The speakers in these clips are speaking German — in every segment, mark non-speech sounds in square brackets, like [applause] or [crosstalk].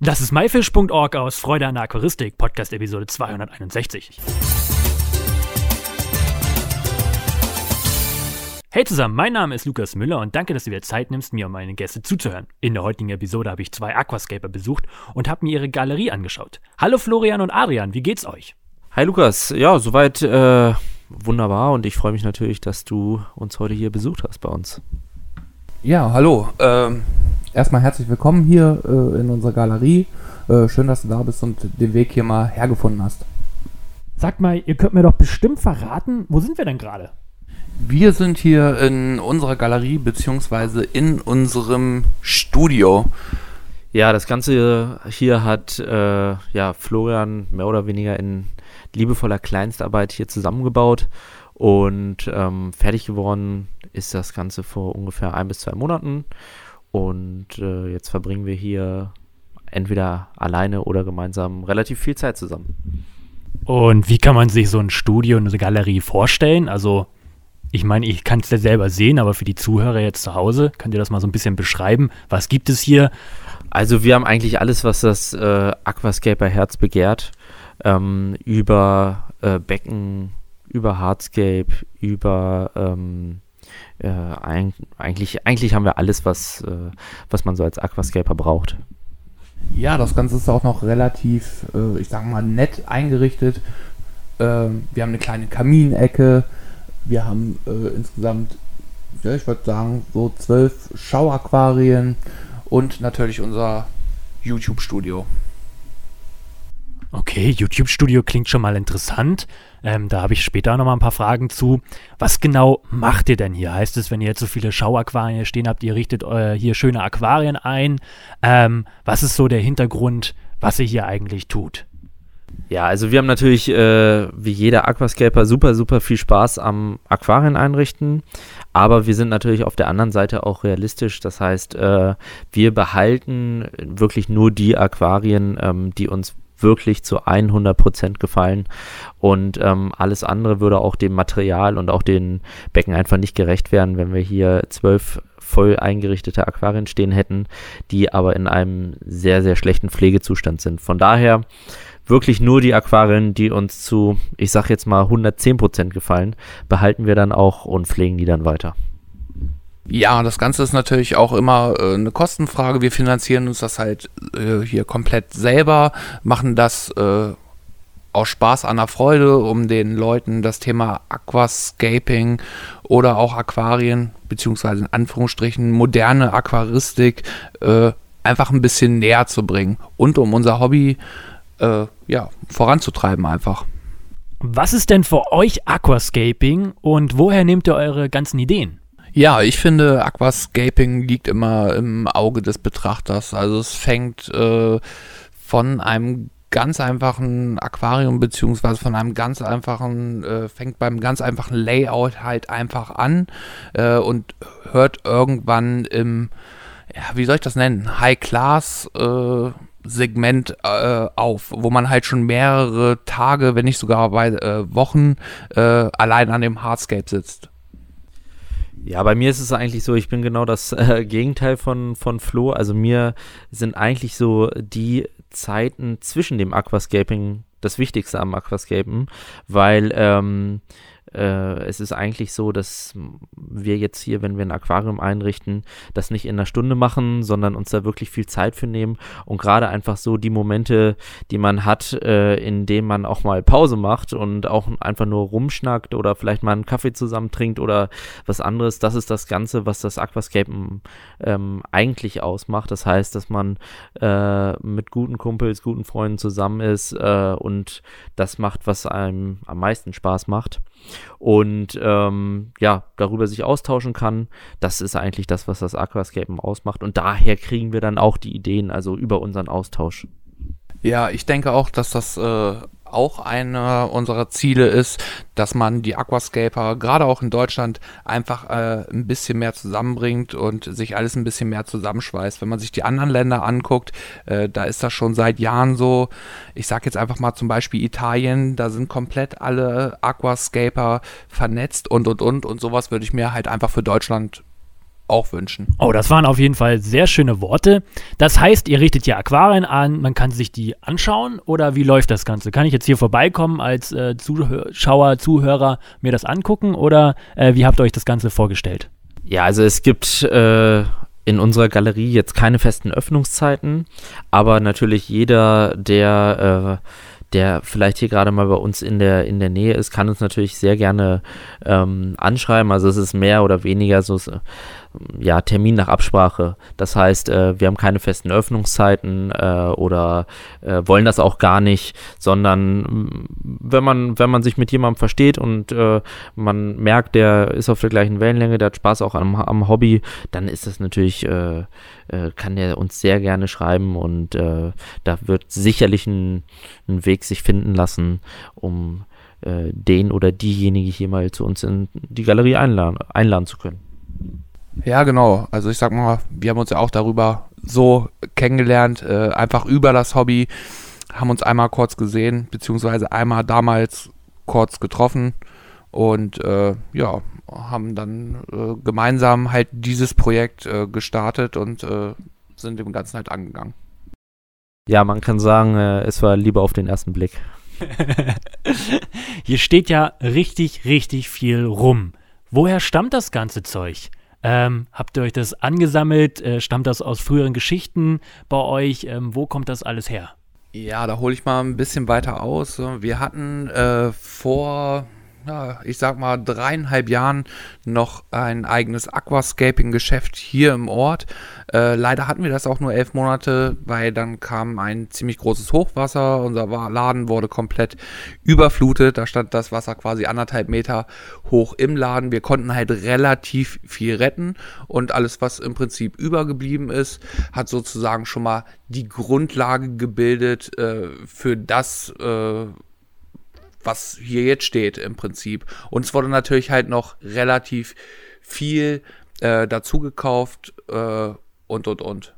Das ist myfish.org aus Freude an der Aquaristik, Podcast Episode 261. Hey zusammen, mein Name ist Lukas Müller und danke, dass du dir Zeit nimmst, mir und meine Gäste zuzuhören. In der heutigen Episode habe ich zwei Aquascaper besucht und habe mir ihre Galerie angeschaut. Hallo Florian und Adrian, wie geht's euch? Hi Lukas, ja, soweit äh, wunderbar und ich freue mich natürlich, dass du uns heute hier besucht hast bei uns. Ja, hallo. Ähm, erstmal herzlich willkommen hier äh, in unserer Galerie. Äh, schön, dass du da bist und den Weg hier mal hergefunden hast. Sagt mal, ihr könnt mir doch bestimmt verraten, wo sind wir denn gerade? Wir sind hier in unserer Galerie beziehungsweise in unserem Studio. Ja, das Ganze hier hat äh, ja, Florian mehr oder weniger in liebevoller Kleinstarbeit hier zusammengebaut und ähm, fertig geworden ist das Ganze vor ungefähr ein bis zwei Monaten. Und äh, jetzt verbringen wir hier entweder alleine oder gemeinsam relativ viel Zeit zusammen. Und wie kann man sich so ein Studio und eine Galerie vorstellen? Also, ich meine, ich kann es ja selber sehen, aber für die Zuhörer jetzt zu Hause, könnt ihr das mal so ein bisschen beschreiben? Was gibt es hier? Also, wir haben eigentlich alles, was das äh, Aquascaper-Herz begehrt. Ähm, über äh, Becken, über Hardscape, über ähm, äh, eigentlich, eigentlich haben wir alles, was, äh, was man so als Aquascaper braucht. Ja, das Ganze ist auch noch relativ, äh, ich sag mal, nett eingerichtet. Ähm, wir haben eine kleine Kaminecke. Wir haben äh, insgesamt, ja, ich würde sagen, so zwölf Schauaquarien und natürlich unser YouTube-Studio. Okay, YouTube-Studio klingt schon mal interessant. Ähm, da habe ich später noch mal ein paar Fragen zu. Was genau macht ihr denn hier? Heißt es, wenn ihr jetzt so viele Schauaquarien stehen habt, ihr richtet äh, hier schöne Aquarien ein? Ähm, was ist so der Hintergrund, was ihr hier eigentlich tut? Ja, also wir haben natürlich äh, wie jeder Aquascaper super, super viel Spaß am Aquarien einrichten. Aber wir sind natürlich auf der anderen Seite auch realistisch. Das heißt, äh, wir behalten wirklich nur die Aquarien, ähm, die uns wirklich zu 100% gefallen und ähm, alles andere würde auch dem Material und auch den Becken einfach nicht gerecht werden, wenn wir hier zwölf voll eingerichtete Aquarien stehen hätten, die aber in einem sehr, sehr schlechten Pflegezustand sind. Von daher wirklich nur die Aquarien, die uns zu, ich sag jetzt mal 110% gefallen, behalten wir dann auch und pflegen die dann weiter. Ja, das Ganze ist natürlich auch immer äh, eine Kostenfrage. Wir finanzieren uns das halt äh, hier komplett selber, machen das äh, aus Spaß an der Freude, um den Leuten das Thema Aquascaping oder auch Aquarien, beziehungsweise in Anführungsstrichen moderne Aquaristik, äh, einfach ein bisschen näher zu bringen und um unser Hobby äh, ja, voranzutreiben einfach. Was ist denn für euch Aquascaping und woher nehmt ihr eure ganzen Ideen? Ja, ich finde, Aquascaping liegt immer im Auge des Betrachters. Also es fängt äh, von einem ganz einfachen Aquarium beziehungsweise von einem ganz einfachen, äh, fängt beim ganz einfachen Layout halt einfach an äh, und hört irgendwann im, ja, wie soll ich das nennen, High-Class äh, Segment äh, auf, wo man halt schon mehrere Tage, wenn nicht sogar bei äh, Wochen äh, allein an dem Hardscape sitzt. Ja, bei mir ist es eigentlich so, ich bin genau das [laughs] äh, Gegenteil von, von Flo. Also mir sind eigentlich so die Zeiten zwischen dem Aquascaping das Wichtigste am Aquascapen, weil ähm, äh, es ist eigentlich so, dass wir jetzt hier, wenn wir ein Aquarium einrichten, das nicht in einer Stunde machen, sondern uns da wirklich viel Zeit für nehmen und gerade einfach so die Momente, die man hat, äh, in denen man auch mal Pause macht und auch einfach nur rumschnackt oder vielleicht mal einen Kaffee zusammen trinkt oder was anderes, das ist das Ganze, was das Aquascapen ähm, eigentlich ausmacht. Das heißt, dass man äh, mit guten Kumpels, guten Freunden zusammen ist äh, und das macht, was einem am meisten Spaß macht und ähm, ja, darüber sich austauschen kann. Das ist eigentlich das, was das Aquascapen ausmacht. Und daher kriegen wir dann auch die Ideen, also über unseren Austausch. Ja, ich denke auch, dass das äh, auch einer unserer Ziele ist, dass man die Aquascaper gerade auch in Deutschland einfach äh, ein bisschen mehr zusammenbringt und sich alles ein bisschen mehr zusammenschweißt. Wenn man sich die anderen Länder anguckt, äh, da ist das schon seit Jahren so. Ich sage jetzt einfach mal zum Beispiel Italien, da sind komplett alle Aquascaper vernetzt und und und und sowas würde ich mir halt einfach für Deutschland auch wünschen. Oh, das waren auf jeden Fall sehr schöne Worte. Das heißt, ihr richtet ja Aquarien an, man kann sich die anschauen oder wie läuft das Ganze? Kann ich jetzt hier vorbeikommen als äh, Zuschauer, Zuhörer, mir das angucken oder äh, wie habt ihr euch das Ganze vorgestellt? Ja, also es gibt äh, in unserer Galerie jetzt keine festen Öffnungszeiten, aber natürlich jeder, der äh, der vielleicht hier gerade mal bei uns in der, in der Nähe ist, kann uns natürlich sehr gerne ähm, anschreiben. Also es ist mehr oder weniger so, ja, Termin nach Absprache. Das heißt, äh, wir haben keine festen Öffnungszeiten äh, oder äh, wollen das auch gar nicht, sondern mm, wenn man, wenn man sich mit jemandem versteht und äh, man merkt, der ist auf der gleichen Wellenlänge, der hat Spaß auch am, am Hobby, dann ist das natürlich, äh, äh, kann der uns sehr gerne schreiben und da wird sicherlich ein, ein, Weg sich finden lassen, um den oder diejenige hier mal zu uns in die Galerie einladen, einladen zu können. Ja, genau. Also ich sag mal, wir haben uns ja auch darüber so kennengelernt, äh, einfach über das Hobby, haben uns einmal kurz gesehen, beziehungsweise einmal damals kurz getroffen und äh, ja, haben dann äh, gemeinsam halt dieses Projekt äh, gestartet und äh, sind dem Ganzen halt angegangen. Ja, man kann sagen, äh, es war lieber auf den ersten Blick. [laughs] Hier steht ja richtig, richtig viel rum. Woher stammt das ganze Zeug? Ähm, habt ihr euch das angesammelt? Äh, stammt das aus früheren Geschichten bei euch? Ähm, wo kommt das alles her? Ja, da hole ich mal ein bisschen weiter aus. Wir hatten äh, vor ja, ich sag mal, dreieinhalb Jahren noch ein eigenes Aquascaping-Geschäft hier im Ort. Äh, leider hatten wir das auch nur elf Monate, weil dann kam ein ziemlich großes Hochwasser. Unser Laden wurde komplett überflutet. Da stand das Wasser quasi anderthalb Meter hoch im Laden. Wir konnten halt relativ viel retten und alles, was im Prinzip übergeblieben ist, hat sozusagen schon mal die Grundlage gebildet äh, für das, äh, was hier jetzt steht im Prinzip. Und es wurde natürlich halt noch relativ viel äh, dazu gekauft äh, und und und.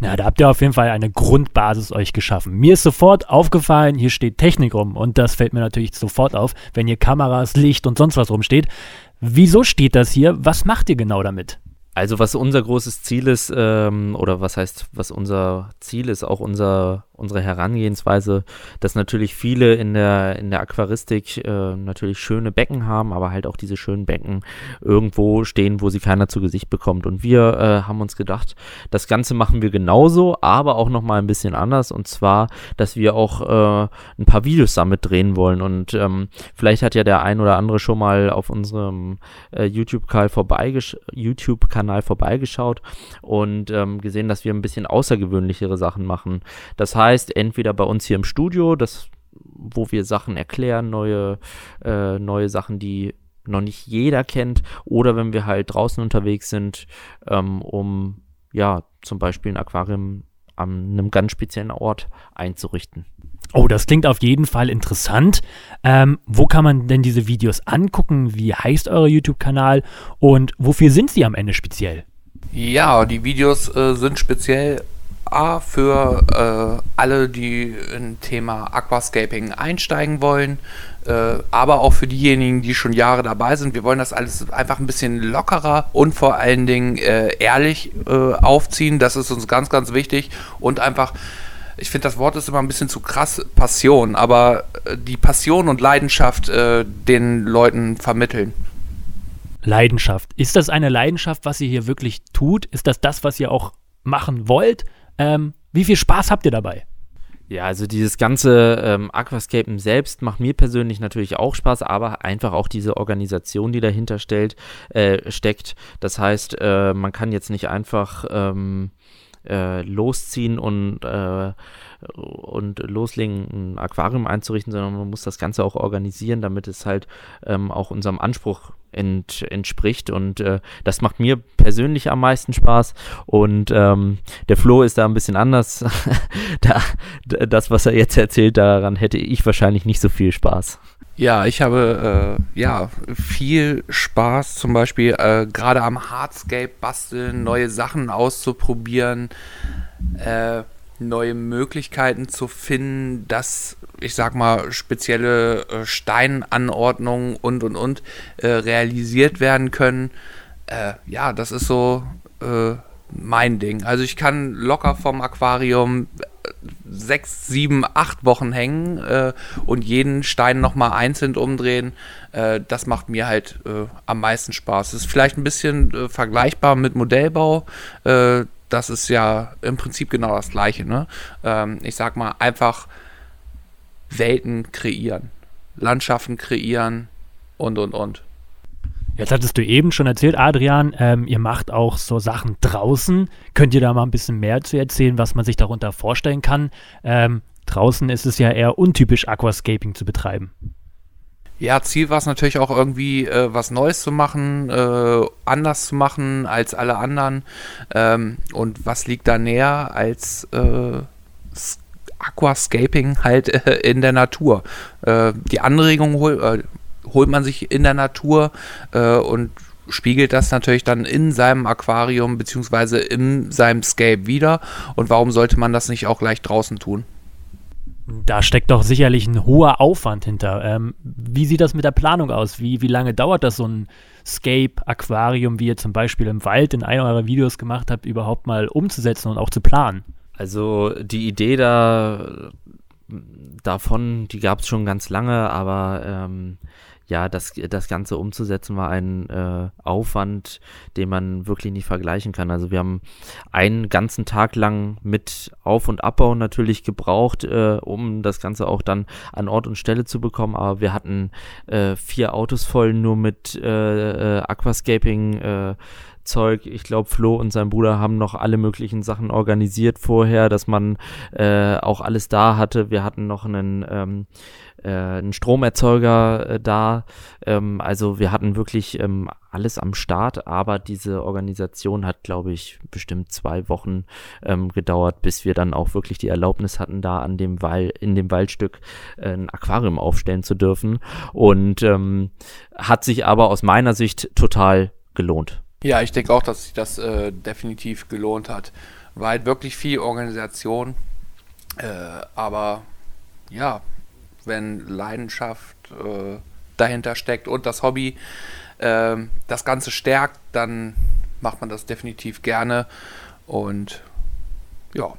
Ja, da habt ihr auf jeden Fall eine Grundbasis euch geschaffen. Mir ist sofort aufgefallen, hier steht Technik rum und das fällt mir natürlich sofort auf, wenn hier Kameras, Licht und sonst was rumsteht. Wieso steht das hier? Was macht ihr genau damit? Also was unser großes Ziel ist, ähm, oder was heißt, was unser Ziel ist, auch unser, unsere Herangehensweise, dass natürlich viele in der, in der Aquaristik äh, natürlich schöne Becken haben, aber halt auch diese schönen Becken irgendwo stehen, wo sie keiner zu Gesicht bekommt. Und wir äh, haben uns gedacht, das Ganze machen wir genauso, aber auch nochmal ein bisschen anders. Und zwar, dass wir auch äh, ein paar Videos damit drehen wollen. Und ähm, vielleicht hat ja der ein oder andere schon mal auf unserem äh, YouTube-Kanal vorbeigesch YouTube vorbeigeschaut und ähm, gesehen, dass wir ein bisschen außergewöhnlichere Sachen machen. Das heißt, entweder bei uns hier im Studio, das, wo wir Sachen erklären, neue, äh, neue Sachen, die noch nicht jeder kennt, oder wenn wir halt draußen unterwegs sind, ähm, um ja zum Beispiel ein Aquarium an einem ganz speziellen Ort einzurichten. Oh, das klingt auf jeden Fall interessant. Ähm, wo kann man denn diese Videos angucken? Wie heißt euer YouTube-Kanal und wofür sind sie am Ende speziell? Ja, die Videos äh, sind speziell A für äh, alle, die im Thema Aquascaping einsteigen wollen, äh, aber auch für diejenigen, die schon Jahre dabei sind. Wir wollen das alles einfach ein bisschen lockerer und vor allen Dingen äh, ehrlich äh, aufziehen. Das ist uns ganz, ganz wichtig und einfach ich finde, das Wort ist immer ein bisschen zu krass, Passion, aber äh, die Passion und Leidenschaft äh, den Leuten vermitteln. Leidenschaft. Ist das eine Leidenschaft, was ihr hier wirklich tut? Ist das das, was ihr auch machen wollt? Ähm, wie viel Spaß habt ihr dabei? Ja, also dieses ganze ähm, Aquascapen selbst macht mir persönlich natürlich auch Spaß, aber einfach auch diese Organisation, die dahinter stellt, äh, steckt. Das heißt, äh, man kann jetzt nicht einfach ähm, äh, losziehen und, äh, und loslegen, ein Aquarium einzurichten, sondern man muss das Ganze auch organisieren, damit es halt ähm, auch unserem Anspruch ent, entspricht. Und äh, das macht mir persönlich am meisten Spaß. Und ähm, der Flo ist da ein bisschen anders. [laughs] da, das, was er jetzt erzählt, daran hätte ich wahrscheinlich nicht so viel Spaß. Ja, ich habe äh, ja viel Spaß, zum Beispiel äh, gerade am Hardscape basteln, neue Sachen auszuprobieren, äh, neue Möglichkeiten zu finden, dass ich sag mal spezielle äh, Steinanordnungen und und und äh, realisiert werden können. Äh, ja, das ist so mein Ding. Also ich kann locker vom Aquarium sechs, sieben, acht Wochen hängen äh, und jeden Stein nochmal einzeln umdrehen. Äh, das macht mir halt äh, am meisten Spaß. Das ist vielleicht ein bisschen äh, vergleichbar mit Modellbau. Äh, das ist ja im Prinzip genau das Gleiche. Ne? Ähm, ich sag mal, einfach Welten kreieren, Landschaften kreieren und und und. Jetzt hattest du eben schon erzählt, Adrian, ähm, ihr macht auch so Sachen draußen. Könnt ihr da mal ein bisschen mehr zu erzählen, was man sich darunter vorstellen kann? Ähm, draußen ist es ja eher untypisch, Aquascaping zu betreiben. Ja, Ziel war es natürlich auch irgendwie äh, was Neues zu machen, äh, anders zu machen als alle anderen. Ähm, und was liegt da näher als äh, Aquascaping halt äh, in der Natur? Äh, die Anregung hol, äh, holt man sich in der Natur und spiegelt das natürlich dann in seinem Aquarium beziehungsweise in seinem Scape wieder. Und warum sollte man das nicht auch gleich draußen tun? Da steckt doch sicherlich ein hoher Aufwand hinter. Ähm, wie sieht das mit der Planung aus? Wie, wie lange dauert das, so ein Scape-Aquarium, wie ihr zum Beispiel im Wald in einem eurer Videos gemacht habt, überhaupt mal umzusetzen und auch zu planen? Also die Idee da davon, die gab es schon ganz lange, aber ähm, ja, das, das Ganze umzusetzen war ein äh, Aufwand, den man wirklich nicht vergleichen kann. Also wir haben einen ganzen Tag lang mit Auf- und Abbau natürlich gebraucht, äh, um das Ganze auch dann an Ort und Stelle zu bekommen. Aber wir hatten äh, vier Autos voll nur mit äh, äh, Aquascaping. Zeug. Ich glaube, Flo und sein Bruder haben noch alle möglichen Sachen organisiert vorher, dass man äh, auch alles da hatte. Wir hatten noch einen ähm, äh, einen Stromerzeuger äh, da. Ähm, also wir hatten wirklich ähm, alles am Start, aber diese Organisation hat, glaube ich, bestimmt zwei Wochen ähm, gedauert, bis wir dann auch wirklich die Erlaubnis hatten, da an dem Wall, in dem Waldstück äh, ein Aquarium aufstellen zu dürfen. Und ähm, hat sich aber aus meiner Sicht total gelohnt. Ja, ich denke auch, dass sich das äh, definitiv gelohnt hat. War halt wirklich viel Organisation, äh, aber ja, wenn Leidenschaft äh, dahinter steckt und das Hobby äh, das Ganze stärkt, dann macht man das definitiv gerne und ja.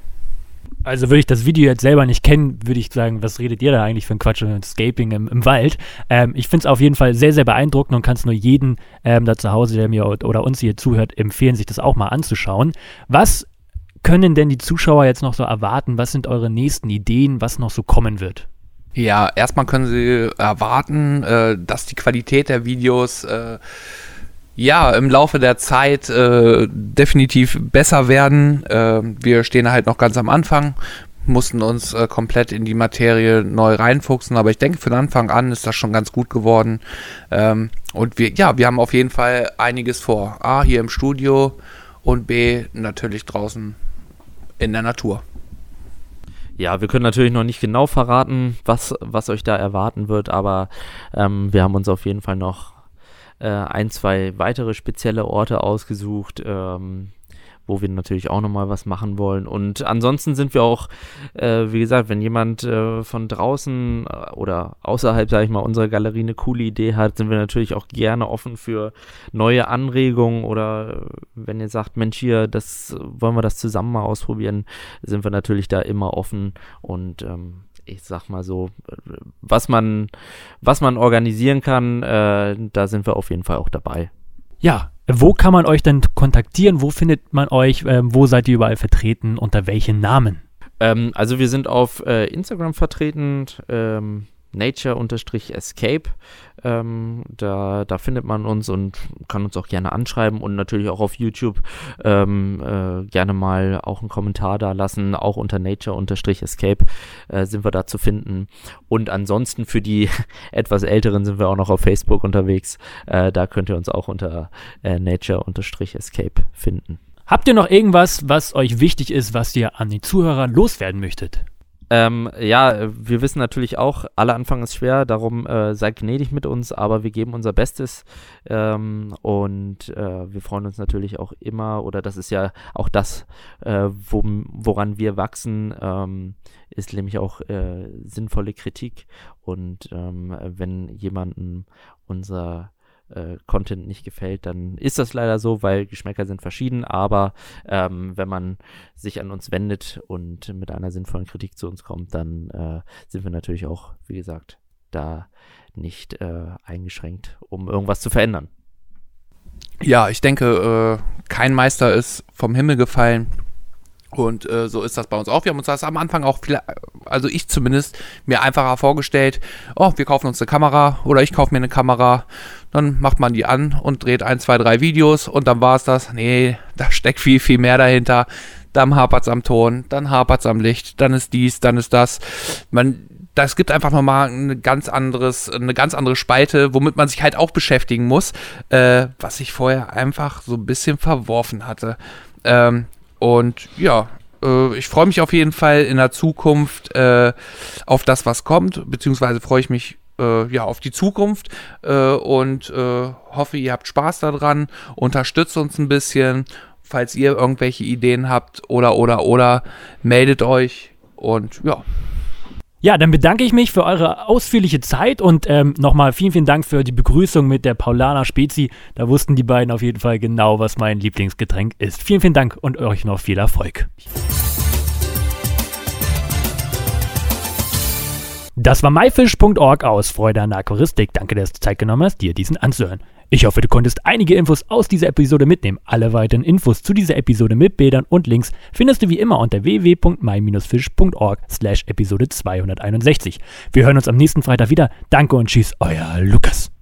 Also würde ich das Video jetzt selber nicht kennen, würde ich sagen, was redet ihr da eigentlich für ein Quatsch und Scaping im, im Wald? Ähm, ich finde es auf jeden Fall sehr, sehr beeindruckend und kann es nur jeden ähm, da zu Hause, der mir oder uns hier zuhört, empfehlen, sich das auch mal anzuschauen. Was können denn die Zuschauer jetzt noch so erwarten? Was sind eure nächsten Ideen, was noch so kommen wird? Ja, erstmal können Sie erwarten, äh, dass die Qualität der Videos äh, ja im Laufe der Zeit äh, definitiv besser werden. Äh, wir stehen halt noch ganz am Anfang, mussten uns äh, komplett in die Materie neu reinfuchsen, aber ich denke, von Anfang an ist das schon ganz gut geworden. Ähm, und wir, ja, wir haben auf jeden Fall einiges vor. A, hier im Studio und B, natürlich draußen in der Natur. Ja, wir können natürlich noch nicht genau verraten, was, was euch da erwarten wird, aber ähm, wir haben uns auf jeden Fall noch äh, ein, zwei weitere spezielle Orte ausgesucht, ähm, wo wir natürlich auch nochmal was machen wollen. Und ansonsten sind wir auch, äh, wie gesagt, wenn jemand äh, von draußen äh, oder außerhalb, sage ich mal, unserer Galerie eine coole Idee hat, sind wir natürlich auch gerne offen für neue Anregungen oder äh, wenn ihr sagt, Mensch, hier, das wollen wir das zusammen mal ausprobieren, sind wir natürlich da immer offen und ähm, ich sag mal so, was man, was man organisieren kann, äh, da sind wir auf jeden Fall auch dabei. Ja, wo kann man euch denn kontaktieren? Wo findet man euch? Ähm, wo seid ihr überall vertreten? Unter welchen Namen? Ähm, also wir sind auf äh, Instagram vertreten, ähm, nature-escape. Ähm, da, da findet man uns und kann uns auch gerne anschreiben und natürlich auch auf YouTube ähm, äh, gerne mal auch einen Kommentar da lassen. Auch unter nature-escape äh, sind wir da zu finden. Und ansonsten für die [laughs] etwas Älteren sind wir auch noch auf Facebook unterwegs. Äh, da könnt ihr uns auch unter äh, nature-escape finden. Habt ihr noch irgendwas, was euch wichtig ist, was ihr an die Zuhörer loswerden möchtet? Ähm, ja, wir wissen natürlich auch, aller Anfang ist schwer, darum äh, seid gnädig mit uns, aber wir geben unser Bestes. Ähm, und äh, wir freuen uns natürlich auch immer, oder das ist ja auch das, äh, wo, woran wir wachsen, ähm, ist nämlich auch äh, sinnvolle Kritik. Und ähm, wenn jemanden unser äh, Content nicht gefällt, dann ist das leider so, weil Geschmäcker sind verschieden, aber ähm, wenn man sich an uns wendet und mit einer sinnvollen Kritik zu uns kommt, dann äh, sind wir natürlich auch, wie gesagt, da nicht äh, eingeschränkt, um irgendwas zu verändern. Ja, ich denke, äh, kein Meister ist vom Himmel gefallen. Und äh, so ist das bei uns auch. Wir haben uns das am Anfang auch, viel, also ich zumindest, mir einfacher vorgestellt. Oh, wir kaufen uns eine Kamera oder ich kaufe mir eine Kamera. Dann macht man die an und dreht ein, zwei, drei Videos und dann war es das. Nee, da steckt viel, viel mehr dahinter. Dann hapert es am Ton, dann hapert es am Licht, dann ist dies, dann ist das. Man, das gibt einfach nochmal eine ganz anderes, eine ganz andere Spalte, womit man sich halt auch beschäftigen muss, äh, was ich vorher einfach so ein bisschen verworfen hatte. Ähm, und ja, äh, ich freue mich auf jeden Fall in der Zukunft äh, auf das, was kommt, beziehungsweise freue ich mich äh, ja auf die Zukunft äh, und äh, hoffe, ihr habt Spaß daran, unterstützt uns ein bisschen. Falls ihr irgendwelche Ideen habt oder oder oder meldet euch und ja, ja, dann bedanke ich mich für eure ausführliche Zeit und ähm, nochmal vielen, vielen Dank für die Begrüßung mit der Paulaner Spezi. Da wussten die beiden auf jeden Fall genau, was mein Lieblingsgetränk ist. Vielen, vielen Dank und euch noch viel Erfolg. Das war myfish.org aus Freude an der Aquaristik. Danke, dass du Zeit genommen hast, dir diesen anzuhören. Ich hoffe, du konntest einige Infos aus dieser Episode mitnehmen. Alle weiteren Infos zu dieser Episode mit Bildern und Links findest du wie immer unter www.my-fish.org slash Episode 261. Wir hören uns am nächsten Freitag wieder. Danke und tschüss, euer Lukas.